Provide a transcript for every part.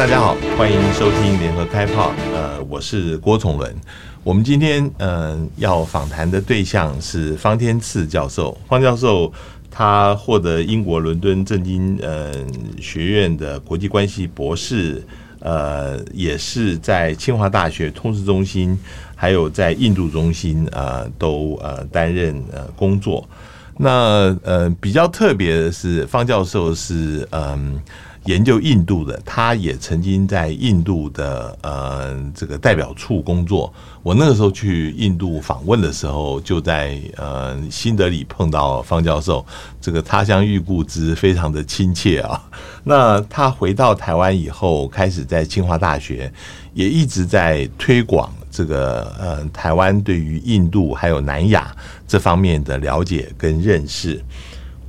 大家好，欢迎收听联合开炮。呃，我是郭崇伦。我们今天嗯、呃、要访谈的对象是方天赐教授。方教授他获得英国伦敦政经呃学院的国际关系博士，呃，也是在清华大学通识中心，还有在印度中心呃都呃担任呃工作。那呃比较特别的是，方教授是嗯。研究印度的，他也曾经在印度的呃这个代表处工作。我那个时候去印度访问的时候，就在呃新德里碰到方教授，这个他乡遇故知，非常的亲切啊。那他回到台湾以后，开始在清华大学也一直在推广这个呃台湾对于印度还有南亚这方面的了解跟认识。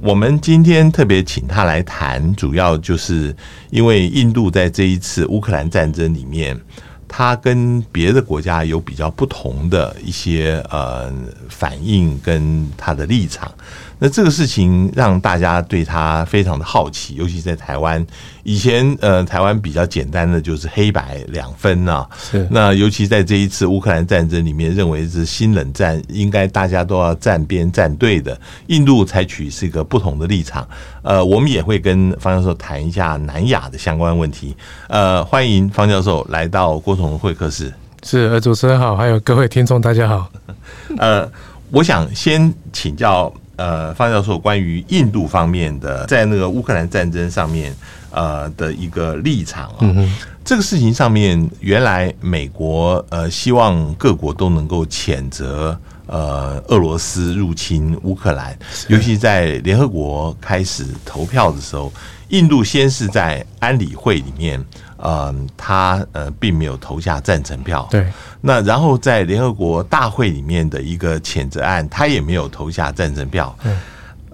我们今天特别请他来谈，主要就是因为印度在这一次乌克兰战争里面，他跟别的国家有比较不同的一些呃反应跟他的立场。那这个事情让大家对他非常的好奇，尤其在台湾，以前呃台湾比较简单的就是黑白两分啊，是那尤其在这一次乌克兰战争里面，认为是新冷战，应该大家都要站边站队的。印度采取是一个不同的立场，呃，我们也会跟方教授谈一下南亚的相关问题。呃，欢迎方教授来到郭崇伦会客室。是，呃，主持人好，还有各位听众大家好。呃，我想先请教。呃，方教授关于印度方面的在那个乌克兰战争上面呃的一个立场啊，这个事情上面，原来美国呃希望各国都能够谴责呃俄罗斯入侵乌克兰，尤其在联合国开始投票的时候，印度先是在安理会里面。呃，他呃并没有投下赞成票。对。那然后在联合国大会里面的一个谴责案，他也没有投下赞成票。对。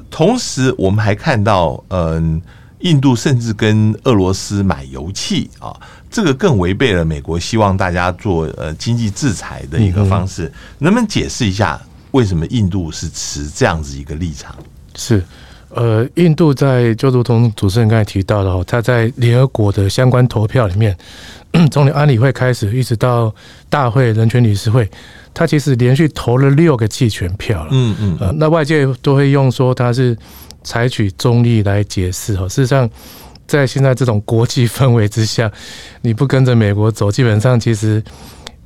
同时，我们还看到，嗯、呃，印度甚至跟俄罗斯买油气啊，这个更违背了美国希望大家做呃经济制裁的一个方式。嗯、能不能解释一下，为什么印度是持这样子一个立场？是。呃，印度在就如同主持人刚才提到的哦，他在联合国的相关投票里面，从安理会开始一直到大会人权理事会，他其实连续投了六个弃权票了。嗯嗯。呃，那外界都会用说他是采取中立来解释哦。事实上，在现在这种国际氛围之下，你不跟着美国走，基本上其实。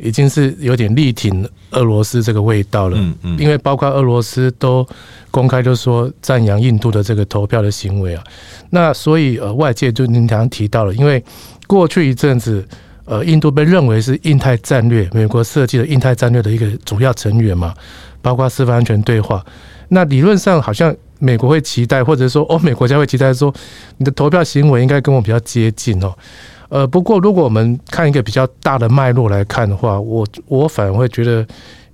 已经是有点力挺俄罗斯这个味道了，嗯嗯，因为包括俄罗斯都公开就说赞扬印度的这个投票的行为啊，那所以呃外界就您刚刚提到了，因为过去一阵子呃印度被认为是印太战略美国设计的印太战略的一个主要成员嘛，包括司法安全对话，那理论上好像美国会期待，或者说欧美国家会期待说你的投票行为应该跟我比较接近哦。呃，不过如果我们看一个比较大的脉络来看的话，我我反而会觉得，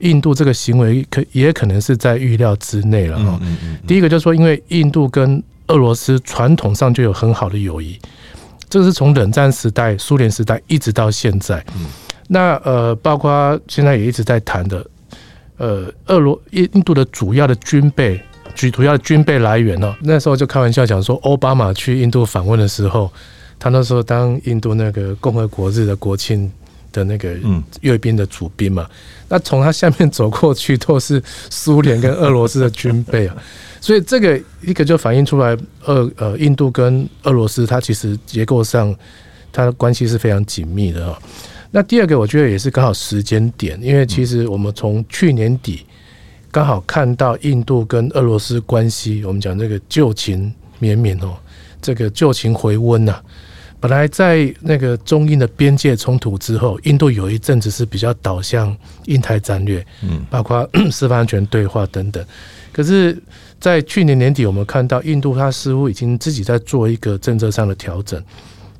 印度这个行为可也可能是在预料之内了哈。第一个就是说，因为印度跟俄罗斯传统上就有很好的友谊，这个是从冷战时代、苏联时代一直到现在。那呃，包括现在也一直在谈的，呃，俄罗印印度的主要的军备，主要的军备来源呢，那时候就开玩笑讲说，奥巴马去印度访问的时候。他那时候当印度那个共和国日的国庆的那个阅兵的主宾嘛，那从他下面走过去都是苏联跟俄罗斯的军备啊，所以这个一个就反映出来，俄呃印度跟俄罗斯它其实结构上它的关系是非常紧密的啊。那第二个我觉得也是刚好时间点，因为其实我们从去年底刚好看到印度跟俄罗斯关系，我们讲这个旧情绵绵哦，这个旧情回温呐。本来在那个中印的边界冲突之后，印度有一阵子是比较导向印太战略，嗯，包括 司法安全对话等等。可是，在去年年底，我们看到印度它似乎已经自己在做一个政策上的调整，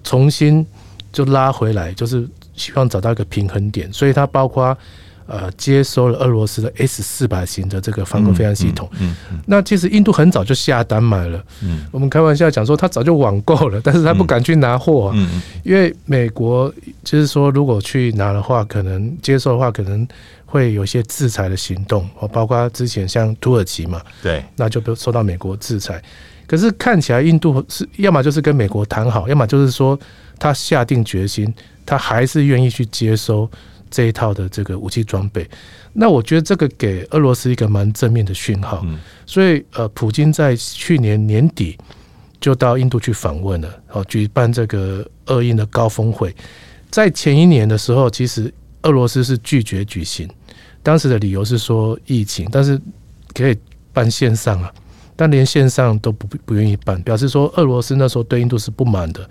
重新就拉回来，就是希望找到一个平衡点。所以它包括。呃，接收了俄罗斯的 S 四百型的这个防空飞弹系统。嗯，那其实印度很早就下单买了。嗯，我们开玩笑讲说，他早就网购了，但是他不敢去拿货啊。嗯，因为美国就是说，如果去拿的话，可能接受的话，可能会有一些制裁的行动。哦，包括之前像土耳其嘛，对，那就受到美国制裁。可是看起来印度是要么就是跟美国谈好，要么就是说他下定决心，他还是愿意去接收这一套的这个武器装备。那我觉得这个给俄罗斯一个蛮正面的讯号。所以呃，普京在去年年底就到印度去访问了，哦，举办这个俄印的高峰会。在前一年的时候，其实俄罗斯是拒绝举行，当时的理由是说疫情，但是可以办线上啊。但连线上都不不愿意办，表示说俄罗斯那时候对印度是不满的。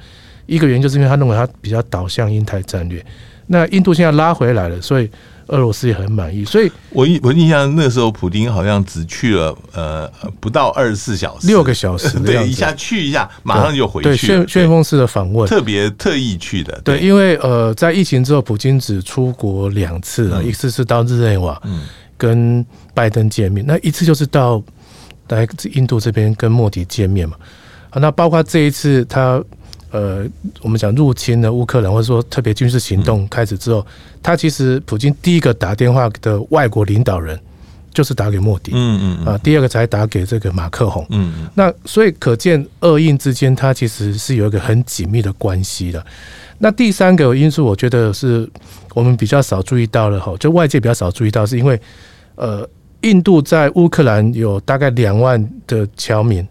一个原因就是因为他认为他比较导向印太战略。那印度现在拉回来了，所以俄罗斯也很满意。所以我印我印象那时候普丁好像只去了呃不到二十四小时，六个小时，对，一下去一下，马上就回去。对，旋旋风式的访问，特别特意去的。对，因为呃在疫情之后，普京只出国两次了，一次是到日内瓦，嗯，跟拜登见面，那一次就是到。来印度这边跟莫迪见面嘛，好，那包括这一次他呃，我们讲入侵了乌克兰，或者说特别军事行动开始之后，他其实普京第一个打电话的外国领导人就是打给莫迪，嗯嗯啊，第二个才打给这个马克宏，嗯嗯，那所以可见俄印之间它其实是有一个很紧密的关系的。那第三个因素，我觉得是我们比较少注意到了哈，就外界比较少注意到，是因为呃。印度在乌克兰有大概两万的侨民，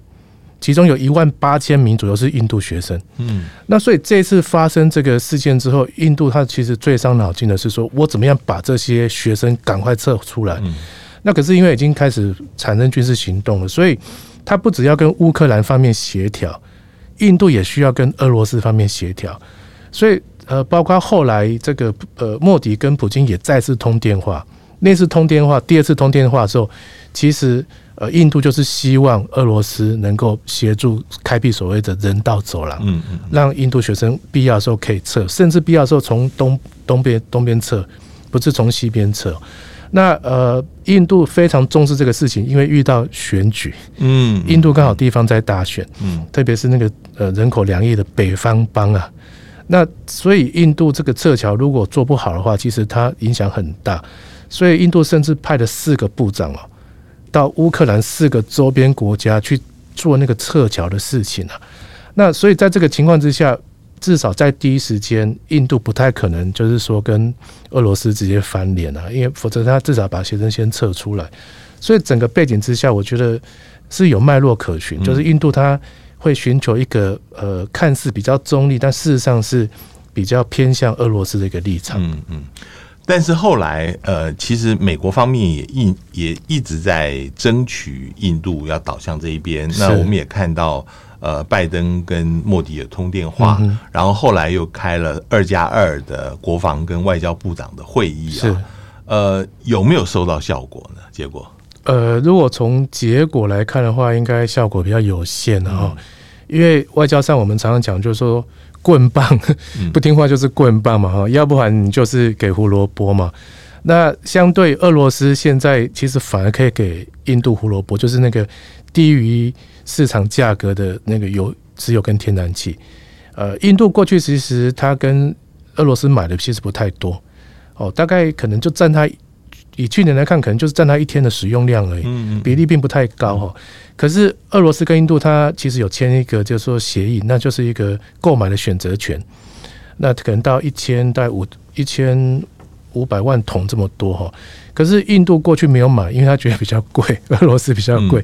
其中有一万八千名左右是印度学生。嗯，那所以这次发生这个事件之后，印度他其实最伤脑筋的是说，我怎么样把这些学生赶快撤出来？那可是因为已经开始产生军事行动了，所以他不只要跟乌克兰方面协调，印度也需要跟俄罗斯方面协调。所以呃，包括后来这个呃，莫迪跟普京也再次通电话。那次通电话，第二次通电话的时候，其实呃，印度就是希望俄罗斯能够协助开辟所谓的人道走廊，嗯嗯，让印度学生必要的时候可以撤，甚至必要的时候从东东边东边撤，不是从西边撤。那呃，印度非常重视这个事情，因为遇到选举，嗯，印度刚好地方在大选，嗯，特别是那个呃人口两亿的北方邦啊，那所以印度这个撤侨如果做不好的话，其实它影响很大。所以印度甚至派了四个部长哦，到乌克兰四个周边国家去做那个撤侨的事情啊。那所以在这个情况之下，至少在第一时间，印度不太可能就是说跟俄罗斯直接翻脸啊，因为否则他至少把学生先撤出来。所以整个背景之下，我觉得是有脉络可循，就是印度他会寻求一个呃看似比较中立，但事实上是比较偏向俄罗斯的一个立场。嗯嗯。但是后来，呃，其实美国方面也一也一直在争取印度要倒向这一边。那我们也看到，呃，拜登跟莫迪也通电话，然后后来又开了二加二的国防跟外交部长的会议啊。呃，有没有收到效果呢？结果？呃，如果从结果来看的话，应该效果比较有限的哈。因为外交上我们常常讲，就是说。棍棒不听话就是棍棒嘛哈，要不然你就是给胡萝卜嘛。那相对俄罗斯现在其实反而可以给印度胡萝卜，就是那个低于市场价格的那个油、石油跟天然气。呃，印度过去其实它跟俄罗斯买的其实不太多哦，大概可能就占它。以去年来看，可能就是占它一天的使用量而已，比例并不太高哈。可是俄罗斯跟印度，它其实有签一个就是说协议，那就是一个购买的选择权。那可能到一千到五一千五百万桶这么多哈。可是印度过去没有买，因为他觉得比较贵，俄罗斯比较贵。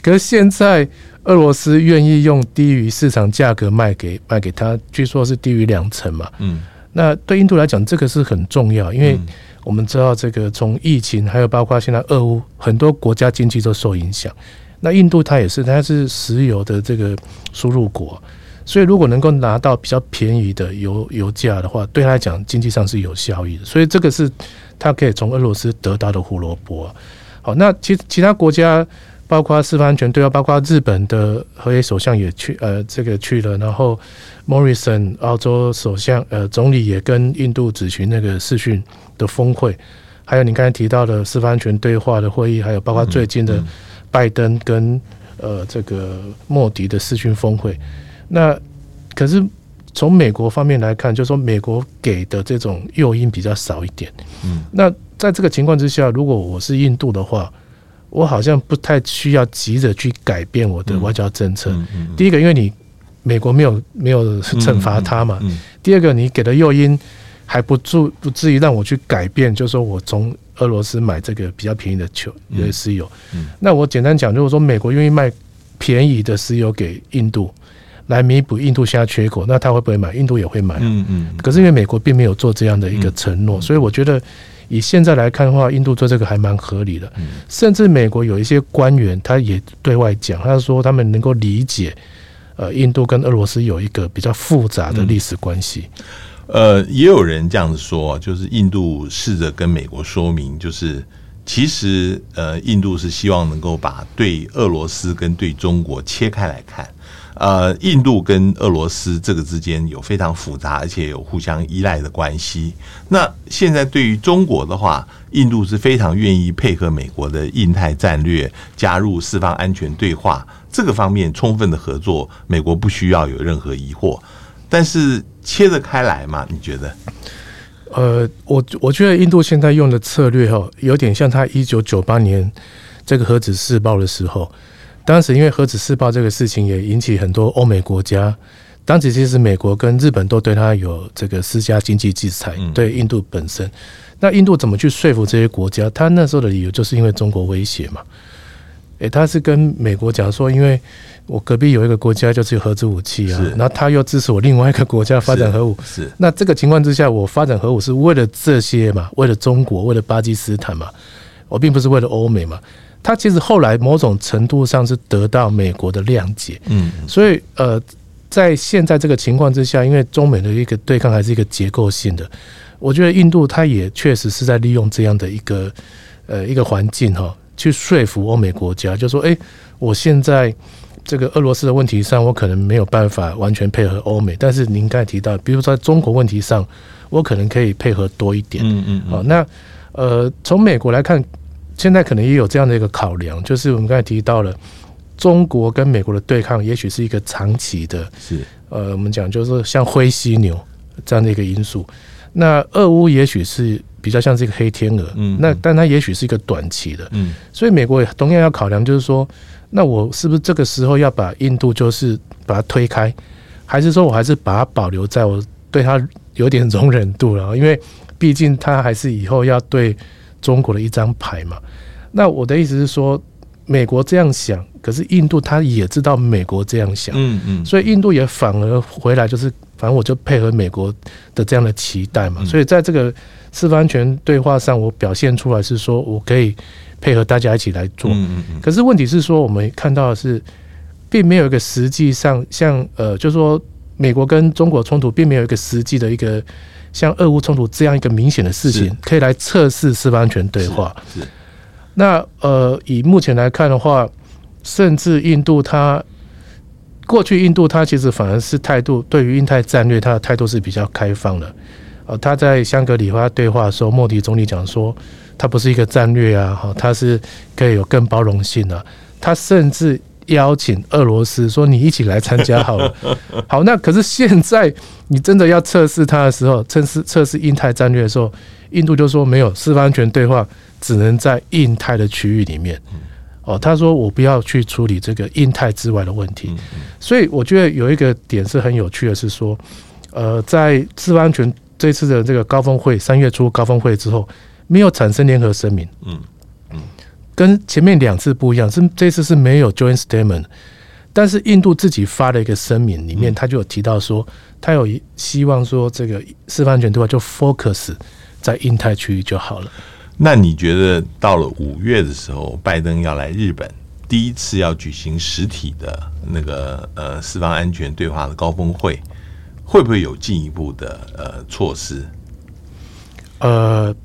可是现在俄罗斯愿意用低于市场价格卖给卖给他，据说是低于两成嘛。嗯。那对印度来讲，这个是很重要，因为。我们知道，这个从疫情，还有包括现在俄乌，很多国家经济都受影响。那印度它也是，它是石油的这个输入国，所以如果能够拿到比较便宜的油油价的话，对他来讲经济上是有效益的。所以这个是他可以从俄罗斯得到的胡萝卜。好，那其其他国家。包括四方安全对话，包括日本的河野首相也去，呃，这个去了。然后，Morrison 澳洲首相，呃，总理也跟印度举行那个视讯的峰会。还有你刚才提到的四方安全对话的会议，还有包括最近的拜登跟呃这个莫迪的视讯峰会。那可是从美国方面来看，就是说美国给的这种诱因比较少一点。嗯，那在这个情况之下，如果我是印度的话，我好像不太需要急着去改变我的外交政策。第一个，因为你美国没有没有惩罚他嘛。第二个，你给的诱因还不足不至于让我去改变，就是说我从俄罗斯买这个比较便宜的球的石油。那我简单讲，如果说美国愿意卖便宜的石油给印度，来弥补印度现在缺口，那他会不会买？印度也会买。嗯嗯。可是因为美国并没有做这样的一个承诺，嗯、所以我觉得以现在来看的话，印度做这个还蛮合理的。甚至美国有一些官员他也对外讲，他说他们能够理解，呃，印度跟俄罗斯有一个比较复杂的历史关系。呃，也有人这样子说，就是印度试着跟美国说明，就是其实呃，印度是希望能够把对俄罗斯跟对中国切开来看。呃，印度跟俄罗斯这个之间有非常复杂而且有互相依赖的关系。那现在对于中国的话，印度是非常愿意配合美国的印太战略，加入四方安全对话这个方面充分的合作，美国不需要有任何疑惑。但是切得开来吗？你觉得？呃，我我觉得印度现在用的策略哈，有点像他一九九八年这个核子试爆的时候。当时因为核子试爆这个事情也引起很多欧美国家，当时其实美国跟日本都对他有这个施加经济制裁，对印度本身。那印度怎么去说服这些国家？他那时候的理由就是因为中国威胁嘛。诶，他是跟美国讲说，因为我隔壁有一个国家就是有核子武器啊，然后他又支持我另外一个国家发展核武，是。那这个情况之下，我发展核武是为了这些嘛？为了中国，为了巴基斯坦嘛？我并不是为了欧美嘛？他其实后来某种程度上是得到美国的谅解，嗯，所以呃，在现在这个情况之下，因为中美的一个对抗还是一个结构性的，我觉得印度他也确实是在利用这样的一个呃一个环境哈，去说服欧美国家，就说，哎，我现在这个俄罗斯的问题上，我可能没有办法完全配合欧美，但是您刚才提到，比如说在中国问题上，我可能可以配合多一点，嗯嗯，好，那呃，从美国来看。现在可能也有这样的一个考量，就是我们刚才提到了中国跟美国的对抗，也许是一个长期的，是呃，我们讲就是像灰犀牛这样的一个因素。那俄乌也许是比较像是一个黑天鹅，嗯，那但它也许是一个短期的，嗯，所以美国也同样要考量，就是说，那我是不是这个时候要把印度就是把它推开，还是说我还是把它保留在我对它有点容忍度了？因为毕竟它还是以后要对。中国的一张牌嘛，那我的意思是说，美国这样想，可是印度他也知道美国这样想，嗯嗯，所以印度也反而回来就是，反正我就配合美国的这样的期待嘛，所以在这个四方安全对话上，我表现出来是说我可以配合大家一起来做，嗯嗯，可是问题是说，我们看到的是，并没有一个实际上像呃，就是说美国跟中国冲突，并没有一个实际的一个。像俄乌冲突这样一个明显的事情，可以来测试四方安全对话。是，那呃，以目前来看的话，甚至印度它过去印度它其实反而是态度对于印太战略，它的态度是比较开放的。呃，他在香格里拉对话的时候，莫迪总理讲说，它不是一个战略啊，哈，它是可以有更包容性的。他甚至。邀请俄罗斯说：“你一起来参加好了。”好，那可是现在你真的要测试它的时候，测试测试印太战略的时候，印度就说没有四方安全对话，只能在印太的区域里面。哦，他说我不要去处理这个印太之外的问题。所以我觉得有一个点是很有趣的，是说，呃，在四方安全这次的这个高峰会，三月初高峰会之后，没有产生联合声明。嗯。跟前面两次不一样，是这次是没有 joint statement，但是印度自己发了一个声明，里面他就有提到说，他有希望说这个四方安全对话就 focus 在印太区域就好了。那你觉得到了五月的时候，拜登要来日本，第一次要举行实体的那个呃四方安全对话的高峰会，会不会有进一步的呃措施？呃。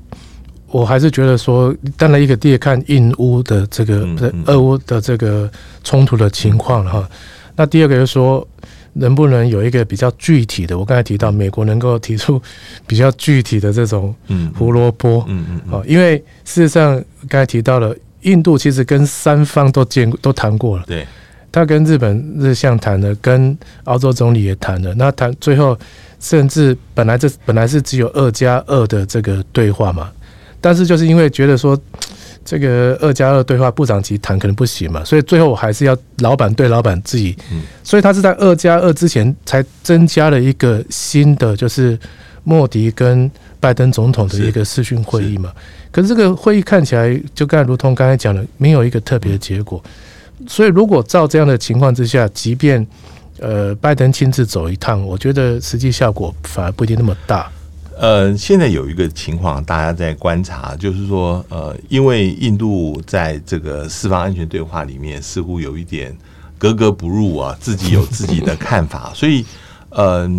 我还是觉得说，当然一个第一看印乌的这个俄乌的这个冲突的情况了哈。那第二个就是说，能不能有一个比较具体的？我刚才提到美国能够提出比较具体的这种胡萝卜，嗯嗯，啊，因为事实上刚才提到了印度其实跟三方都见都谈过了，对，他跟日本日相谈了，跟澳洲总理也谈了，那谈最后甚至本来这本来是只有二加二的这个对话嘛。但是就是因为觉得说这个二加二对话部长级谈可能不行嘛，所以最后我还是要老板对老板自己，所以他是在二加二之前才增加了一个新的，就是莫迪跟拜登总统的一个视讯会议嘛。可是这个会议看起来就刚才如同刚才讲的，没有一个特别的结果。所以如果照这样的情况之下，即便呃拜登亲自走一趟，我觉得实际效果反而不一定那么大。呃，现在有一个情况，大家在观察，就是说，呃，因为印度在这个四方安全对话里面似乎有一点格格不入啊，自己有自己的看法，所以，呃，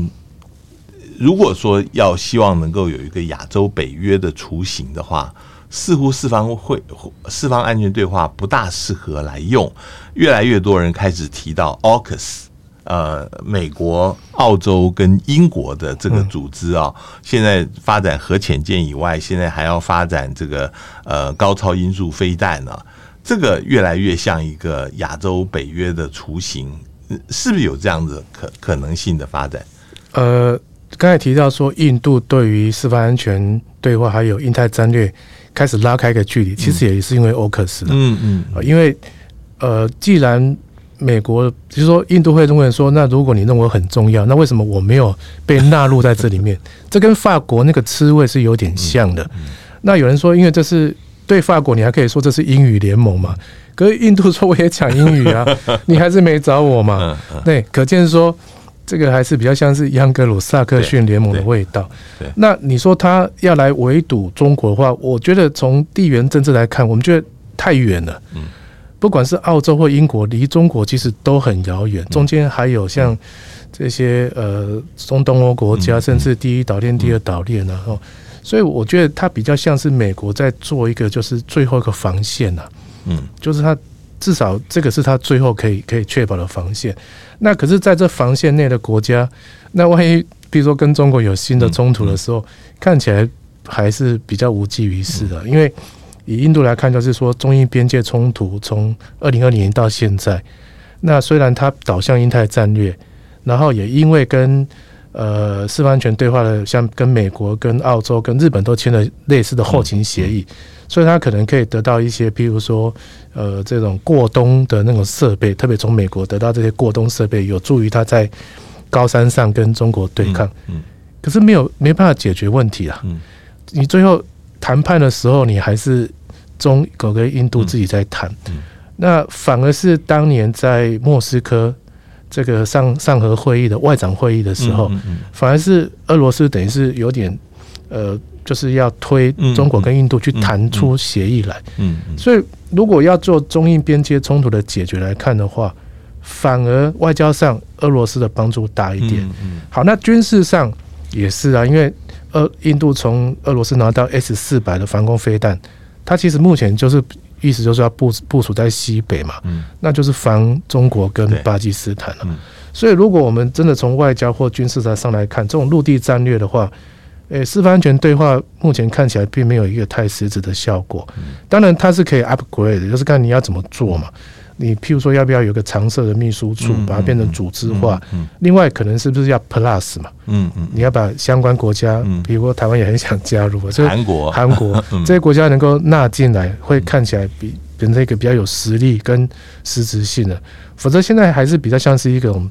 如果说要希望能够有一个亚洲北约的雏形的话，似乎四方会四方安全对话不大适合来用，越来越多人开始提到 AUKUS。呃，美国、澳洲跟英国的这个组织啊，现在发展核潜舰以外，现在还要发展这个呃高超音速飞弹呢。这个越来越像一个亚洲北约的雏形，是不是有这样子可可能性的发展？呃，刚才提到说，印度对于四方安全对话还有印太战略开始拉开一个距离，其实也是因为 AUKUS 的。嗯嗯，因为呃，既然美国就是说，印度会中国人说，那如果你认为很重要，那为什么我没有被纳入在这里面？这跟法国那个吃味是有点像的。那有人说，因为这是对法国，你还可以说这是英语联盟嘛？可是印度说我也讲英语啊，你还是没找我嘛？对，可见说这个还是比较像是盎格鲁撒克逊联盟的味道。那你说他要来围堵中国的话，我觉得从地缘政治来看，我们觉得太远了。不管是澳洲或英国，离中国其实都很遥远。中间还有像这些呃中东欧国家，甚至第一岛链、第二岛链，然后，所以我觉得它比较像是美国在做一个就是最后一个防线呐。嗯，就是它至少这个是它最后可以可以确保的防线。那可是在这防线内的国家，那万一比如说跟中国有新的冲突的时候，看起来还是比较无济于事的，因为。以印度来看，就是说中印边界冲突从二零二零年到现在，那虽然它导向印太战略，然后也因为跟呃四方安全对话的，像跟美国、跟澳洲、跟日本都签了类似的后勤协议，所以它可能可以得到一些，譬如说呃这种过冬的那种设备，特别从美国得到这些过冬设备，有助于它在高山上跟中国对抗。可是没有没办法解决问题啊。你最后谈判的时候，你还是。中国跟印度自己在谈，那反而是当年在莫斯科这个上上合会议的外长会议的时候，反而是俄罗斯等于是有点呃，就是要推中国跟印度去谈出协议来。所以如果要做中印边界冲突的解决来看的话，反而外交上俄罗斯的帮助大一点。好，那军事上也是啊，因为俄印度从俄罗斯拿到 S 四百的防空飞弹。它其实目前就是意思就是要部部署在西北嘛，嗯，那就是防中国跟巴基斯坦了。所以，如果我们真的从外交或军事上来看这种陆地战略的话，诶，四方安全对话目前看起来并没有一个太实质的效果。当然，它是可以 upgrade 的，就是看你要怎么做嘛。你譬如说，要不要有个常设的秘书处，把它变成组织化？另外，可能是不是要 plus 嘛？嗯嗯，你要把相关国家，比如说台湾也很想加入，这韩国、韩国 这些国家能够纳进来，会看起来比变成一个比较有实力跟实质性的。否则，现在还是比较像是一种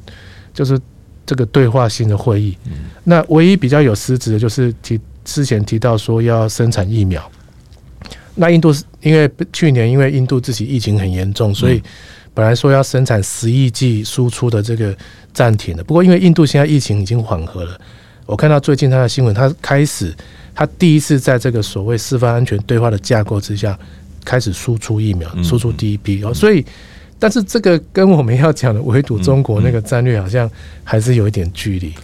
就是这个对话性的会议。那唯一比较有实质的，就是提之前提到说要生产疫苗。那印度是因为去年因为印度自己疫情很严重，所以本来说要生产十亿剂输出的这个暂停的。不过因为印度现在疫情已经缓和了，我看到最近他的新闻，他开始他第一次在这个所谓四方安全对话的架构之下开始输出疫苗，输出第一批哦。所以，但是这个跟我们要讲的围堵中国那个战略好像还是有一点距离。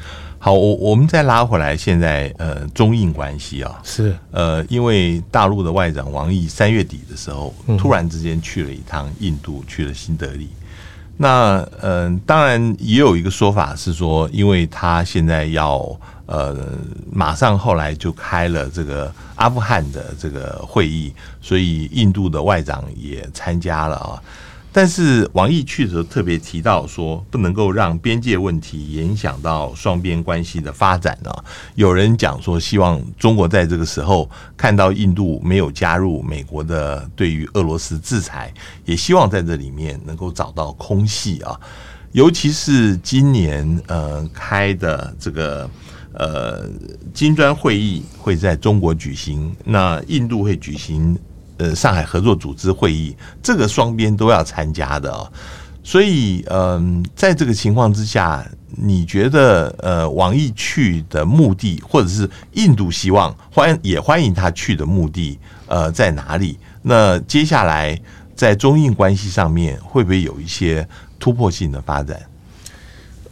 好，我我们再拉回来，现在呃，中印关系啊，是呃，因为大陆的外长王毅三月底的时候，突然之间去了一趟印度，去了新德里。那嗯、呃，当然也有一个说法是说，因为他现在要呃，马上后来就开了这个阿富汗的这个会议，所以印度的外长也参加了啊。但是王毅去的时候特别提到说，不能够让边界问题影响到双边关系的发展啊。有人讲说，希望中国在这个时候看到印度没有加入美国的对于俄罗斯制裁，也希望在这里面能够找到空隙啊。尤其是今年呃开的这个呃金砖会议会在中国举行，那印度会举行。呃，上海合作组织会议，这个双边都要参加的哦，所以，嗯，在这个情况之下，你觉得，呃，王毅去的目的，或者是印度希望欢也欢迎他去的目的，呃，在哪里？那接下来在中印关系上面，会不会有一些突破性的发展？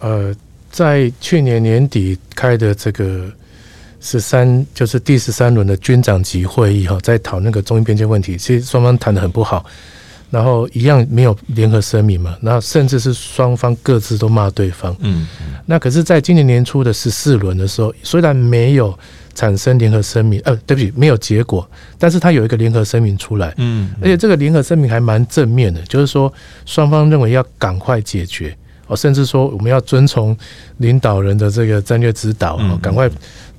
呃，在去年年底开的这个。十三就是第十三轮的军长级会议哈，在讨那个中印边界问题，其实双方谈得很不好，然后一样没有联合声明嘛，然后甚至是双方各自都骂对方。嗯，那可是，在今年年初的十四轮的时候，虽然没有产生联合声明，呃，对不起，没有结果，但是他有一个联合声明出来。嗯，而且这个联合声明还蛮正面的，就是说双方认为要赶快解决哦，甚至说我们要遵从领导人的这个战略指导哦，赶快。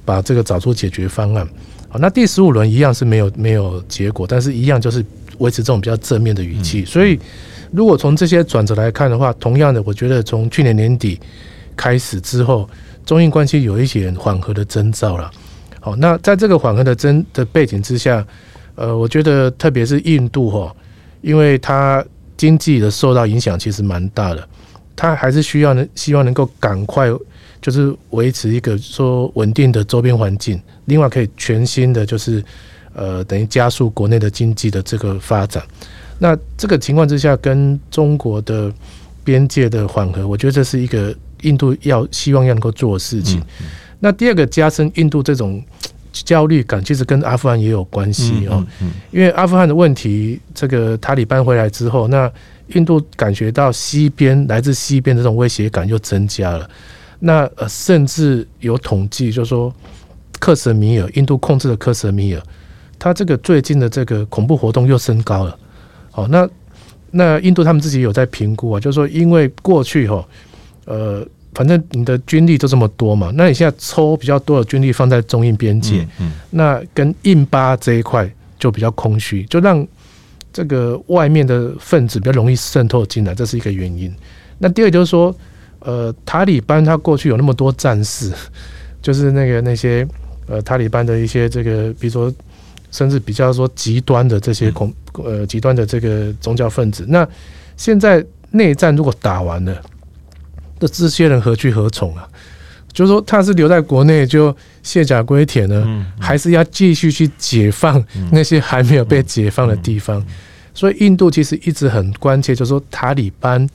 把这个找出解决方案。好，那第十五轮一样是没有没有结果，但是一样就是维持这种比较正面的语气。所以，如果从这些转折来看的话，同样的，我觉得从去年年底开始之后，中印关系有一些缓和的征兆了。好，那在这个缓和的征的背景之下，呃，我觉得特别是印度哈，因为它经济的受到影响其实蛮大的，它还是需要能希望能够赶快。就是维持一个说稳定的周边环境，另外可以全新的就是呃等于加速国内的经济的这个发展。那这个情况之下，跟中国的边界的缓和，我觉得这是一个印度要希望要能够做的事情。那第二个加深印度这种焦虑感，其实跟阿富汗也有关系哦。因为阿富汗的问题，这个塔利班回来之后，那印度感觉到西边来自西边的这种威胁感又增加了。那呃，甚至有统计，就是说，克什米尔，印度控制的克什米尔，它这个最近的这个恐怖活动又升高了。好，那那印度他们自己有在评估啊，就是说，因为过去哈，呃，反正你的军力就这么多嘛，那你现在抽比较多的军力放在中印边界，那跟印巴这一块就比较空虚，就让这个外面的分子比较容易渗透进来，这是一个原因。那第二就是说。呃，塔利班他过去有那么多战士，就是那个那些呃塔利班的一些这个，比如说甚至比较说极端的这些恐呃极端的这个宗教分子。那现在内战如果打完了，那这些人何去何从啊？就是说他是留在国内就卸甲归田呢，还是要继续去解放那些还没有被解放的地方？所以印度其实一直很关切，就是说塔利班。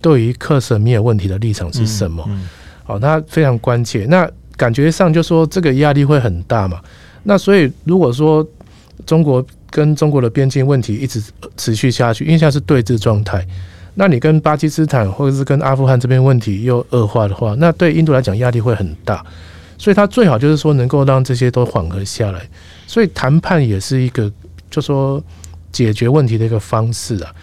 对于克什米尔问题的立场是什么？哦，他非常关切。那感觉上就说这个压力会很大嘛。那所以如果说中国跟中国的边境问题一直持续下去，因为现在是对峙状态，那你跟巴基斯坦或者是跟阿富汗这边问题又恶化的话，那对印度来讲压力会很大。所以他最好就是说能够让这些都缓和下来。所以谈判也是一个就说解决问题的一个方式啊。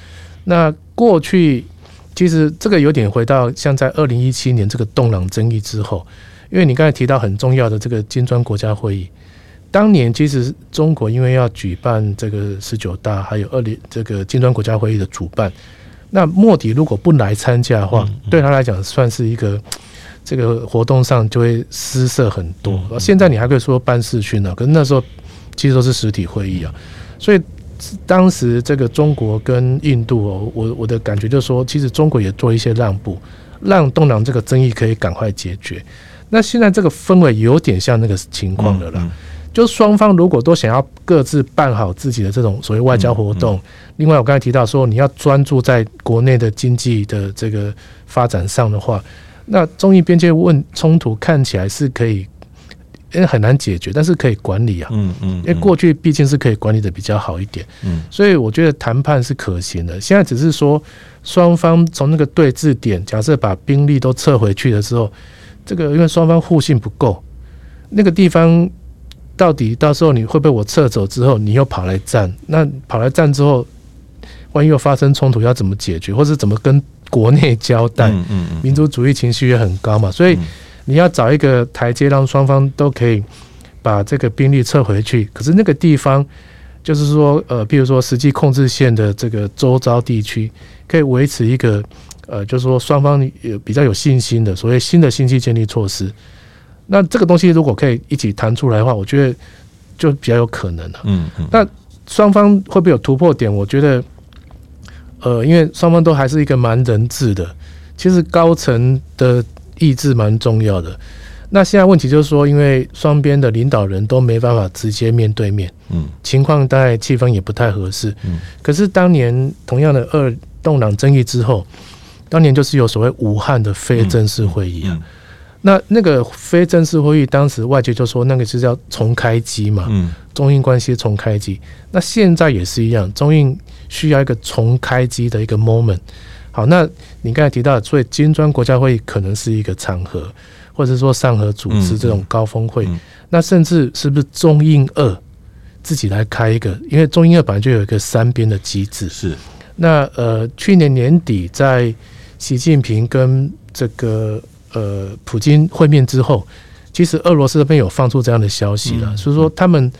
那过去。其实这个有点回到像在二零一七年这个洞朗争议之后，因为你刚才提到很重要的这个金砖国家会议，当年其实中国因为要举办这个十九大，还有二零这个金砖国家会议的主办，那莫迪如果不来参加的话，对他来讲算是一个这个活动上就会失色很多。现在你还可以说办视讯呢，可是那时候其实都是实体会议啊，所以。当时这个中国跟印度哦，我我的感觉就是说，其实中国也做一些让步，让东南这个争议可以赶快解决。那现在这个氛围有点像那个情况了啦，就双方如果都想要各自办好自己的这种所谓外交活动，另外我刚才提到说，你要专注在国内的经济的这个发展上的话，那中印边界问冲突看起来是可以。因为很难解决，但是可以管理啊。嗯嗯。因为过去毕竟是可以管理的比较好一点。嗯。所以我觉得谈判是可行的。现在只是说双方从那个对峙点，假设把兵力都撤回去的时候，这个因为双方互信不够，那个地方到底到时候你会不会我撤走之后，你又跑来站？那跑来站之后，万一又发生冲突，要怎么解决，或是怎么跟国内交代？嗯嗯，民族主义情绪也很高嘛，所以你要找一个台阶，让双方都可以把这个兵力撤回去。可是那个地方，就是说，呃，比如说实际控制线的这个周遭地区，可以维持一个，呃，就是说双方有比较有信心的所谓新的信息建立措施。那这个东西如果可以一起谈出来的话，我觉得就比较有可能了。嗯嗯。那双方会不会有突破点？我觉得。呃，因为双方都还是一个蛮人质的，其实高层的意志蛮重要的。那现在问题就是说，因为双边的领导人都没办法直接面对面，嗯，情况大概气氛也不太合适，嗯。可是当年同样的二洞朗争议之后，当年就是有所谓武汉的非正式会议啊。那那个非正式会议，当时外界就说那个是叫重开机嘛，嗯，中印关系重开机。那现在也是一样，中印需要一个重开机的一个 moment。好，那你刚才提到，所以金砖国家会议可能是一个场合，或者说上合组织这种高峰会。那甚至是不是中印二自己来开一个？因为中印二本来就有一个三边的机制。是。那呃，去年年底在习近平跟这个。呃，普京会面之后，其实俄罗斯这边有放出这样的消息了，所以说他们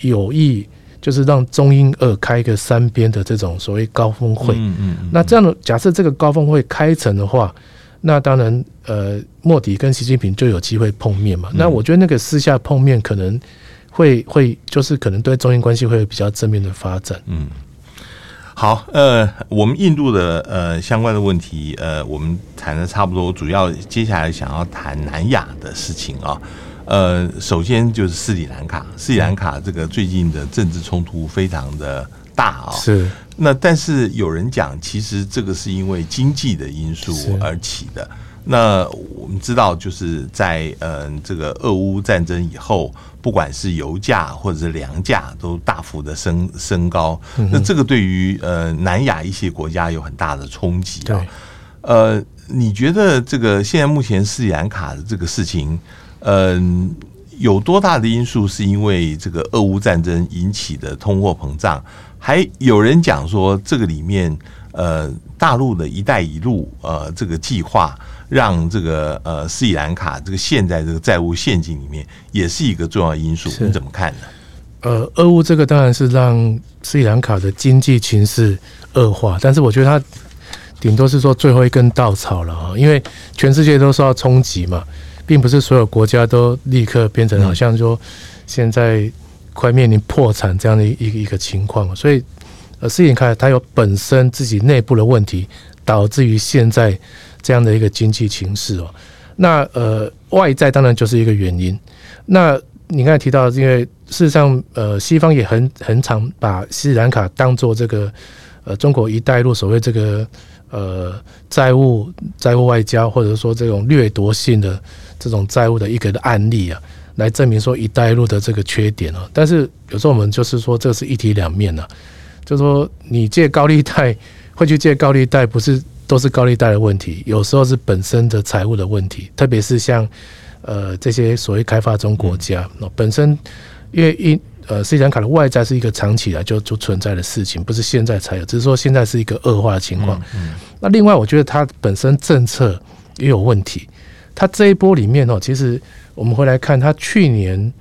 有意就是让中英俄开一个三边的这种所谓高峰会。嗯嗯。那这样的假设这个高峰会开成的话，那当然呃，莫迪跟习近平就有机会碰面嘛。那我觉得那个私下碰面可能会会就是可能对中英关系会有比较正面的发展。嗯。好，呃，我们印度的呃相关的问题，呃，我们谈的差不多，主要接下来想要谈南亚的事情啊，呃，首先就是斯里兰卡，斯里兰卡这个最近的政治冲突非常的大啊，是，那但是有人讲，其实这个是因为经济的因素而起的。那我们知道，就是在嗯这个俄乌战争以后，不管是油价或者是粮价都大幅的升升高。那这个对于呃南亚一些国家有很大的冲击啊。呃，你觉得这个现在目前斯里兰卡的这个事情，嗯，有多大的因素是因为这个俄乌战争引起的通货膨胀？还有人讲说，这个里面呃大陆的一带一路呃这个计划。让这个呃斯里兰卡这个陷在这个债务陷阱里面，也是一个重要因素。你怎么看呢？呃，俄乌这个当然是让斯里兰卡的经济情势恶化，但是我觉得它顶多是说最后一根稻草了啊，因为全世界都受到冲击嘛，并不是所有国家都立刻变成好像说现在快面临破产这样的一个一个情况，所以呃斯里兰卡它有本身自己内部的问题，导致于现在。这样的一个经济情势哦，那呃外在当然就是一个原因。那你刚才提到，因为事实上呃西方也很很常把斯里兰卡当做这个呃中国“一带一路”所谓这个呃债务债务外交，或者说这种掠夺性的这种债务的一个的案例啊，来证明说“一带一路”的这个缺点哦。但是有时候我们就是说，这是一体两面啊，就是说你借高利贷会去借高利贷，不是？都是高利贷的问题，有时候是本身的财务的问题，特别是像呃这些所谓开发中国家，那本身因为因呃斯里兰卡的外债是一个长期来就就存在的事情，不是现在才有，只是说现在是一个恶化的情况。那另外我觉得它本身政策也有问题，它这一波里面哦，其实我们回来看，它去年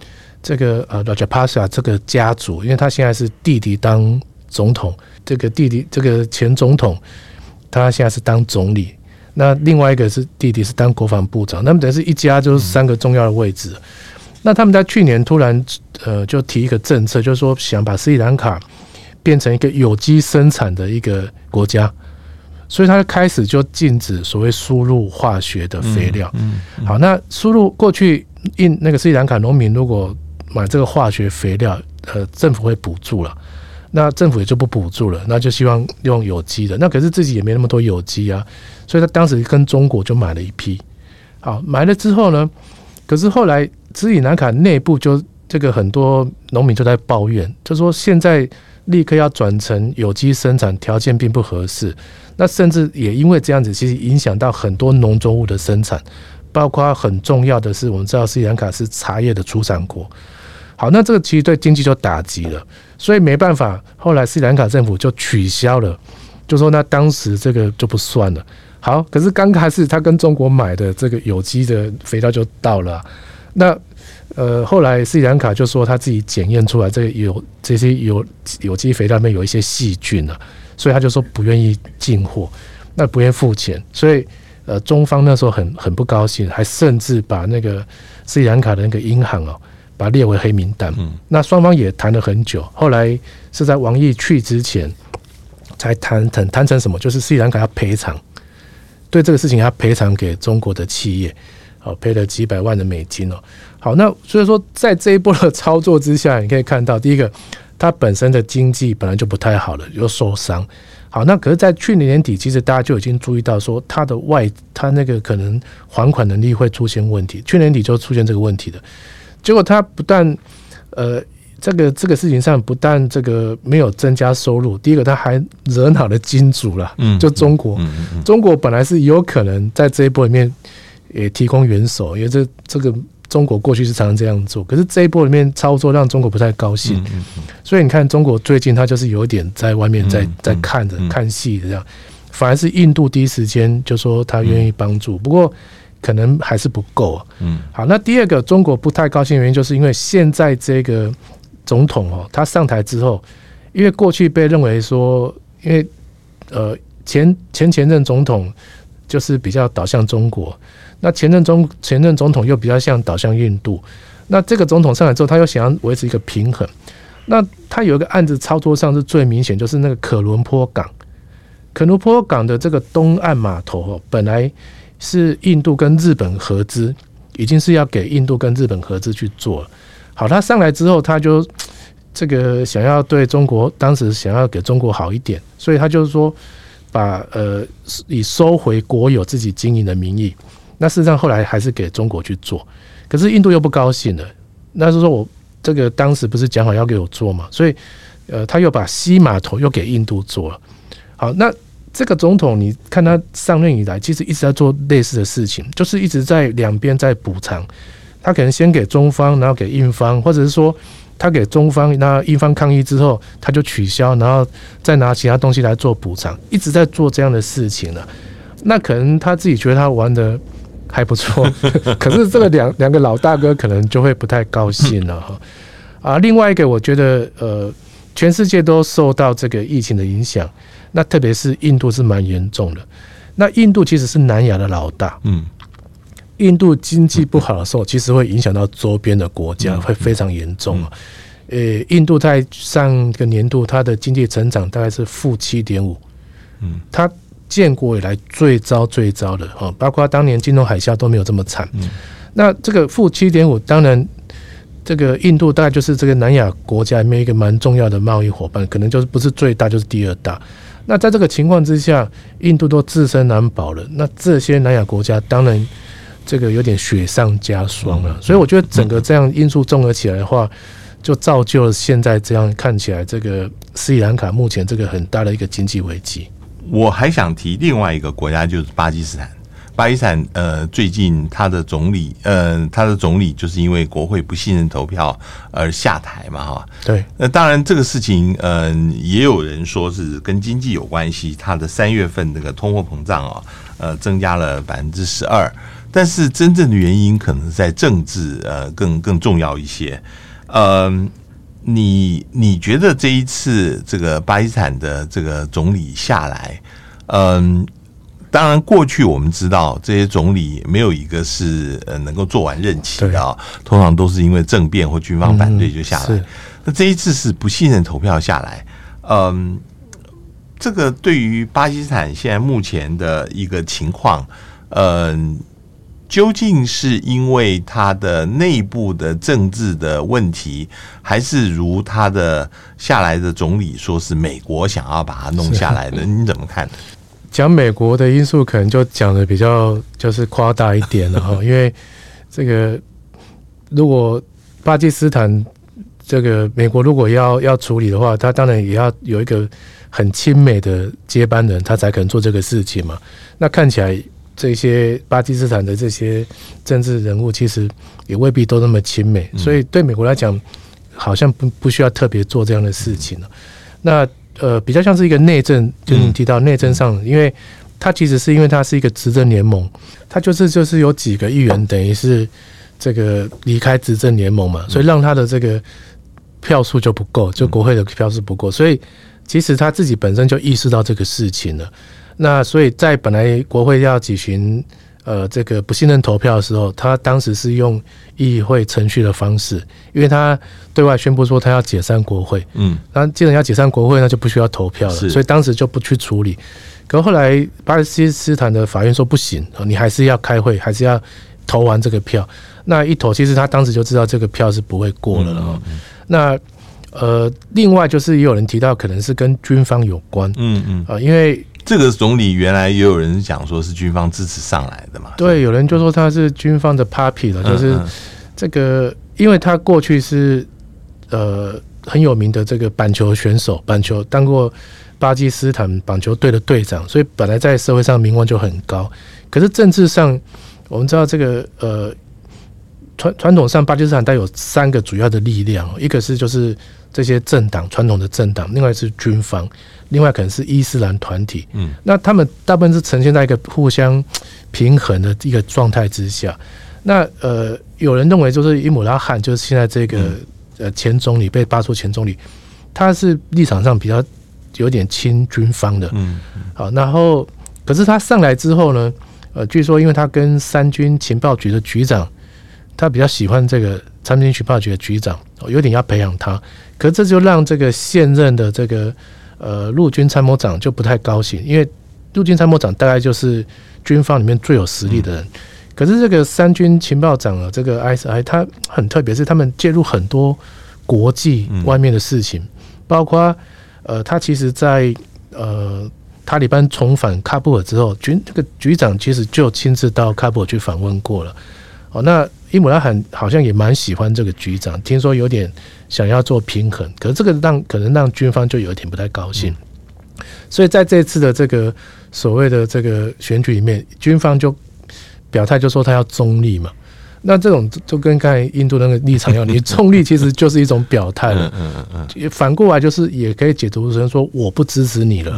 这个呃 Rajapaksa 这个家族，因为他现在是弟弟当总统，这个弟弟这个前总统。他现在是当总理，那另外一个是弟弟是当国防部长，那么等于是一家就是三个重要的位置。那他们在去年突然呃就提一个政策，就是说想把斯里兰卡变成一个有机生产的一个国家，所以他开始就禁止所谓输入化学的肥料。嗯，好，那输入过去印那个斯里兰卡农民如果买这个化学肥料，呃，政府会补助了。那政府也就不补助了，那就希望用有机的。那可是自己也没那么多有机啊，所以他当时跟中国就买了一批。好，买了之后呢，可是后来斯里兰卡内部就这个很多农民就在抱怨，就说现在立刻要转成有机生产，条件并不合适。那甚至也因为这样子，其实影响到很多农作物的生产，包括很重要的是，我们知道斯里兰卡是茶叶的出产国。好，那这个其实对经济就打击了，所以没办法，后来斯里兰卡政府就取消了，就说那当时这个就不算了。好，可是刚开始他跟中国买的这个有机的肥料就到了，那呃后来斯里兰卡就说他自己检验出来这个有这些有有机肥料里面有一些细菌了，所以他就说不愿意进货，那不愿意付钱，所以呃中方那时候很很不高兴，还甚至把那个斯里兰卡的那个银行哦，把它列为黑名单。嗯，那双方也谈了很久，后来是在王毅去之前才谈成谈成什么，就是斯里兰卡要赔偿。对这个事情，要赔偿给中国的企业，好赔了几百万的美金哦。好，那所以说，在这一波的操作之下，你可以看到，第一个，它本身的经济本来就不太好了，又受伤。好，那可是，在去年年底，其实大家就已经注意到说，它的外，它那个可能还款能力会出现问题。去年底就出现这个问题的，结果他不但呃。这个这个事情上，不但这个没有增加收入，第一个他还惹恼了金主了，就中国。中国本来是有可能在这一波里面也提供援手，因为这这个中国过去是常常这样做，可是这一波里面操作让中国不太高兴，所以你看中国最近他就是有一点在外面在在看着看戏的这样，反而是印度第一时间就说他愿意帮助，不过。可能还是不够啊。嗯，好，那第二个中国不太高兴的原因，就是因为现在这个总统哦，他上台之后，因为过去被认为说，因为呃前前前任总统就是比较导向中国，那前任中前任总统又比较像导向印度，那这个总统上来之后，他又想要维持一个平衡，那他有一个案子操作上是最明显，就是那个可伦坡港，可伦坡港的这个东岸码头哦，本来。是印度跟日本合资，已经是要给印度跟日本合资去做。好，他上来之后，他就这个想要对中国，当时想要给中国好一点，所以他就是说把呃以收回国有自己经营的名义。那事实上后来还是给中国去做，可是印度又不高兴了。那是说我这个当时不是讲好要给我做嘛，所以呃他又把西码头又给印度做了。好，那。这个总统，你看他上任以来，其实一直在做类似的事情，就是一直在两边在补偿。他可能先给中方，然后给印方，或者是说他给中方，那印方抗议之后，他就取消，然后再拿其他东西来做补偿，一直在做这样的事情了。那可能他自己觉得他玩的还不错，可是这个两两个老大哥可能就会不太高兴了哈。啊，另外一个，我觉得呃，全世界都受到这个疫情的影响。那特别是印度是蛮严重的。那印度其实是南亚的老大，嗯，印度经济不好的时候，其实会影响到周边的国家，会非常严重啊。呃，印度在上个年度它的经济成长大概是负七点五，嗯，它建国以来最糟最糟的哈，包括当年金融海啸都没有这么惨。那这个负七点五，当然这个印度大概就是这个南亚国家里面一个蛮重要的贸易伙伴，可能就是不是最大就是第二大。那在这个情况之下，印度都自身难保了。那这些南亚国家当然这个有点雪上加霜了。所以我觉得整个这样因素综合起来的话，就造就了现在这样看起来这个斯里兰卡目前这个很大的一个经济危机。我还想提另外一个国家，就是巴基斯坦。巴基斯坦呃，最近他的总理呃，他的总理就是因为国会不信任投票而下台嘛，哈。对。那当然这个事情，嗯、呃，也有人说是跟经济有关系。他的三月份那个通货膨胀啊，呃，增加了百分之十二。但是真正的原因可能在政治，呃，更更重要一些。嗯、呃，你你觉得这一次这个巴基斯坦的这个总理下来，嗯、呃？当然，过去我们知道这些总理没有一个是呃能够做完任期的啊，通常都是因为政变或军方反对就下来。那这一次是不信任投票下来，嗯，这个对于巴基斯坦现在目前的一个情况，嗯，究竟是因为他的内部的政治的问题，还是如他的下来的总理说是美国想要把他弄下来的？你怎么看？讲美国的因素，可能就讲的比较就是夸大一点了哈，因为这个如果巴基斯坦这个美国如果要要处理的话，他当然也要有一个很亲美的接班人，他才可能做这个事情嘛。那看起来这些巴基斯坦的这些政治人物，其实也未必都那么亲美，所以对美国来讲，好像不不需要特别做这样的事情了。那呃，比较像是一个内政，就是你提到内政上，因为它其实是因为它是一个执政联盟，它就是就是有几个议员等于是这个离开执政联盟嘛，所以让他的这个票数就不够，就国会的票数不够，所以其实他自己本身就意识到这个事情了。那所以在本来国会要举行。呃，这个不信任投票的时候，他当时是用议会程序的方式，因为他对外宣布说他要解散国会。嗯，那既然要解散国会，那就不需要投票了，所以当时就不去处理。可后来巴基斯坦的法院说不行，你还是要开会，还是要投完这个票。那一投，其实他当时就知道这个票是不会过了了。嗯嗯，那呃，另外就是也有人提到，可能是跟军方有关。嗯嗯，啊，因为。这个总理原来也有人讲说是军方支持上来的嘛？对，有人就说他是军方的 puppy 了，就是这个，因为他过去是呃很有名的这个板球选手，板球当过巴基斯坦板球队的队长，所以本来在社会上名望就很高。可是政治上，我们知道这个呃传传统上巴基斯坦带有三个主要的力量，一个是就是这些政党传统的政党，另外是军方。另外可能是伊斯兰团体，嗯，那他们大部分是呈现在一个互相平衡的一个状态之下。那呃，有人认为就是伊姆拉汗，就是现在这个呃前总理被罢黜前总理，他是立场上比较有点亲军方的，嗯，好，然后可是他上来之后呢，呃，据说因为他跟三军情报局的局长，他比较喜欢这个三军情报局的局长，有点要培养他，可这就让这个现任的这个。呃，陆军参谋长就不太高兴，因为陆军参谋长大概就是军方里面最有实力的人。嗯、可是这个三军情报长啊，这个 ISI 他很特别，是他们介入很多国际外面的事情，嗯、包括呃，他其实在呃塔利班重返喀布尔之后，军这个局长其实就亲自到喀布尔去访问过了。哦，那伊姆拉罕好像也蛮喜欢这个局长，听说有点。想要做平衡，可是这个让可能让军方就有一点不太高兴，所以在这次的这个所谓的这个选举里面，军方就表态就说他要中立嘛。那这种就跟刚才印度那个立场一样，你中立其实就是一种表态了。嗯嗯嗯。反过来就是也可以解读成说我不支持你了。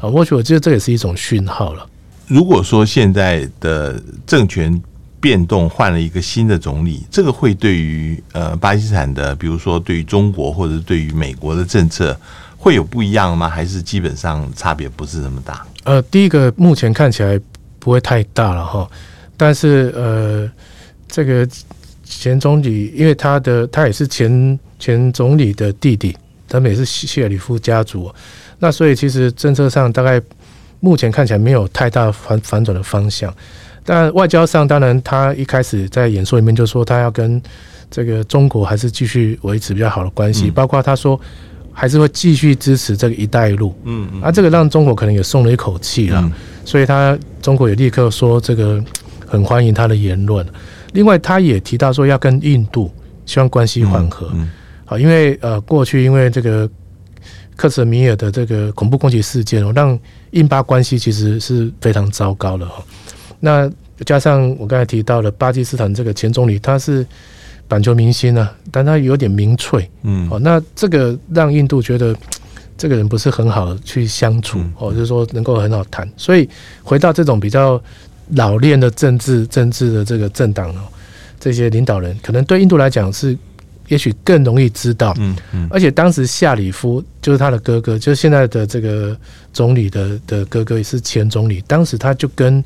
啊，或许我觉得这也是一种讯号了。如果说现在的政权。变动换了一个新的总理，这个会对于呃巴基斯坦的，比如说对于中国或者对于美国的政策会有不一样吗？还是基本上差别不是那么大？呃，第一个目前看起来不会太大了哈，但是呃，这个前总理因为他的他也是前前总理的弟弟，他们也是谢里夫家族，那所以其实政策上大概目前看起来没有太大反反转的方向。但外交上，当然他一开始在演说里面就说他要跟这个中国还是继续维持比较好的关系，包括他说还是会继续支持这个“一带一路”。嗯嗯，啊，这个让中国可能也松了一口气了，所以他中国也立刻说这个很欢迎他的言论。另外，他也提到说要跟印度希望关系缓和。好，因为呃过去因为这个克什米尔的这个恐怖攻击事件哦，让印巴关系其实是非常糟糕的哈。那加上我刚才提到的巴基斯坦这个前总理，他是板球明星啊，但他有点民粹，嗯，哦，那这个让印度觉得这个人不是很好去相处，哦，就是说能够很好谈。所以回到这种比较老练的政治政治的这个政党哦，这些领导人可能对印度来讲是也许更容易知道，嗯嗯，而且当时夏里夫就是他的哥哥，就是现在的这个总理的的哥哥也是前总理，当时他就跟。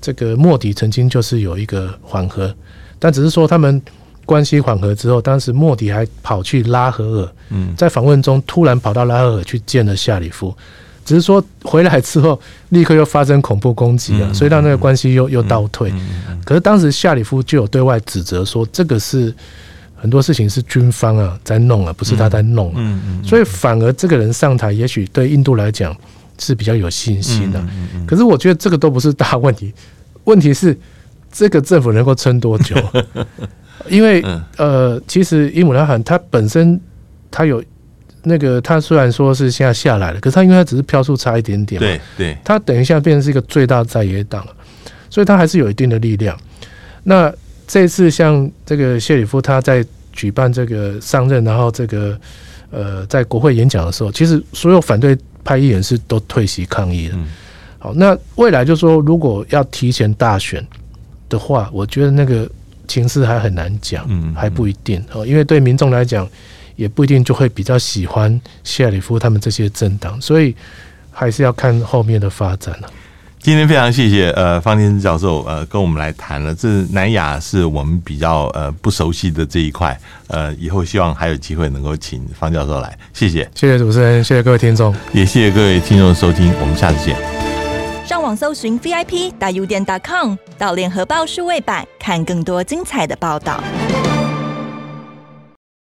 这个莫迪曾经就是有一个缓和，但只是说他们关系缓和之后，当时莫迪还跑去拉合尔，嗯，在访问中突然跑到拉合尔去见了夏里夫，只是说回来之后立刻又发生恐怖攻击了，所以让那个关系又又倒退。可是当时夏里夫就有对外指责说，这个是很多事情是军方啊在弄啊，不是他在弄，嗯嗯，所以反而这个人上台，也许对印度来讲。是比较有信心的，可是我觉得这个都不是大问题，问题是这个政府能够撑多久？因为呃，其实伊姆拉罕他本身他有那个，他虽然说是现在下来了，可是他因为他只是票数差一点点嘛，对对，他等一下变成是一个最大在野党了，所以他还是有一定的力量。那这次像这个谢里夫他在举办这个上任，然后这个呃在国会演讲的时候，其实所有反对派议员是都退席抗议的。嗯、好，那未来就说如果要提前大选的话，我觉得那个情势还很难讲，嗯，还不一定哦，因为对民众来讲，也不一定就会比较喜欢西亚里夫他们这些政党，所以还是要看后面的发展了。今天非常谢谢呃方天之教授呃跟我们来谈了，这南亚是我们比较呃不熟悉的这一块，呃以后希望还有机会能够请方教授来，谢谢，谢谢主持人，谢谢各位听众，也谢谢各位听众的收听，我们下次见。上网搜寻 VIP 大 U 点 .com 到联合报数位版看更多精彩的报道。